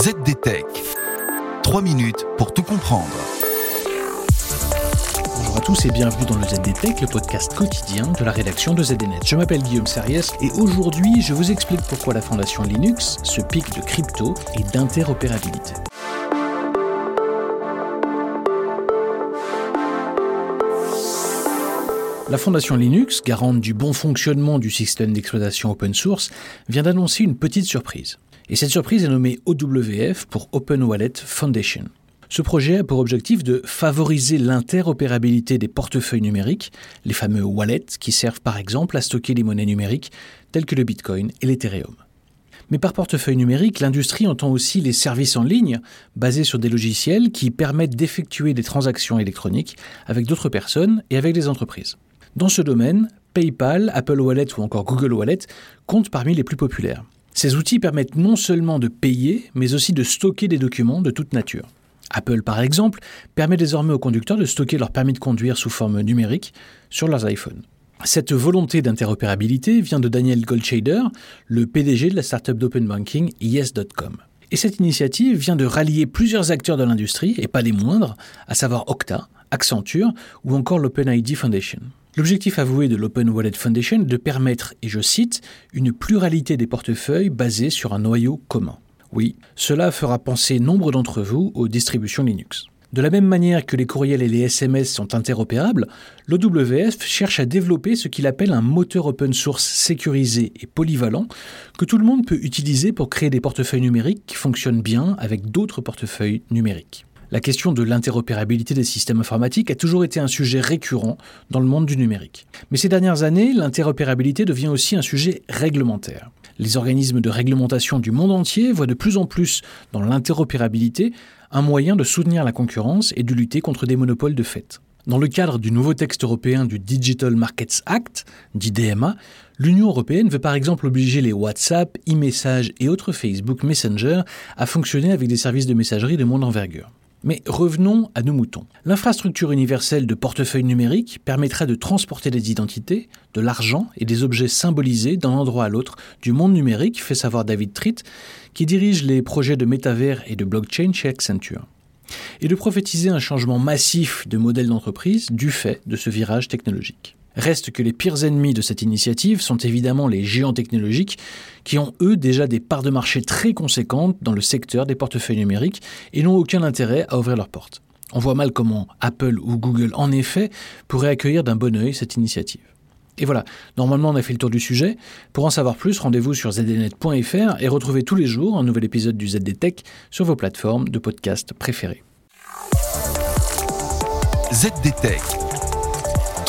ZDTech. 3 minutes pour tout comprendre. Bonjour à tous et bienvenue dans le ZDTech, le podcast quotidien de la rédaction de ZDNet. Je m'appelle Guillaume Sariès et aujourd'hui je vous explique pourquoi la fondation Linux se pique de crypto et d'interopérabilité. La fondation Linux, garante du bon fonctionnement du système d'exploitation open source, vient d'annoncer une petite surprise. Et cette surprise est nommée OWF pour Open Wallet Foundation. Ce projet a pour objectif de favoriser l'interopérabilité des portefeuilles numériques, les fameux wallets qui servent par exemple à stocker les monnaies numériques telles que le Bitcoin et l'Ethereum. Mais par portefeuille numérique, l'industrie entend aussi les services en ligne basés sur des logiciels qui permettent d'effectuer des transactions électroniques avec d'autres personnes et avec des entreprises. Dans ce domaine, PayPal, Apple Wallet ou encore Google Wallet comptent parmi les plus populaires. Ces outils permettent non seulement de payer, mais aussi de stocker des documents de toute nature. Apple, par exemple, permet désormais aux conducteurs de stocker leur permis de conduire sous forme numérique sur leurs iPhones. Cette volonté d'interopérabilité vient de Daniel Goldshader, le PDG de la startup d'open banking Yes.com. Et cette initiative vient de rallier plusieurs acteurs de l'industrie, et pas les moindres, à savoir Okta, Accenture ou encore l'OpenID Foundation. L'objectif avoué de l'Open Wallet Foundation est de permettre, et je cite, une pluralité des portefeuilles basés sur un noyau commun. Oui, cela fera penser nombre d'entre vous aux distributions Linux. De la même manière que les courriels et les SMS sont interopérables, l'OWF cherche à développer ce qu'il appelle un moteur open source sécurisé et polyvalent que tout le monde peut utiliser pour créer des portefeuilles numériques qui fonctionnent bien avec d'autres portefeuilles numériques. La question de l'interopérabilité des systèmes informatiques a toujours été un sujet récurrent dans le monde du numérique. Mais ces dernières années, l'interopérabilité devient aussi un sujet réglementaire. Les organismes de réglementation du monde entier voient de plus en plus dans l'interopérabilité un moyen de soutenir la concurrence et de lutter contre des monopoles de fait. Dans le cadre du nouveau texte européen du Digital Markets Act, dit DMA, l'Union européenne veut par exemple obliger les WhatsApp, e-messages et autres Facebook Messenger à fonctionner avec des services de messagerie de monde envergure. Mais revenons à nos moutons. L'infrastructure universelle de portefeuille numérique permettra de transporter des identités, de l'argent et des objets symbolisés d'un endroit à l'autre du monde numérique, fait savoir David Tritt, qui dirige les projets de métavers et de blockchain chez Accenture. Et de prophétiser un changement massif de modèle d'entreprise du fait de ce virage technologique. Reste que les pires ennemis de cette initiative sont évidemment les géants technologiques qui ont eux déjà des parts de marché très conséquentes dans le secteur des portefeuilles numériques et n'ont aucun intérêt à ouvrir leurs portes. On voit mal comment Apple ou Google en effet pourraient accueillir d'un bon œil cette initiative. Et voilà, normalement on a fait le tour du sujet. Pour en savoir plus, rendez-vous sur zdnet.fr et retrouvez tous les jours un nouvel épisode du ZDTech sur vos plateformes de podcast préférées. ZDTech.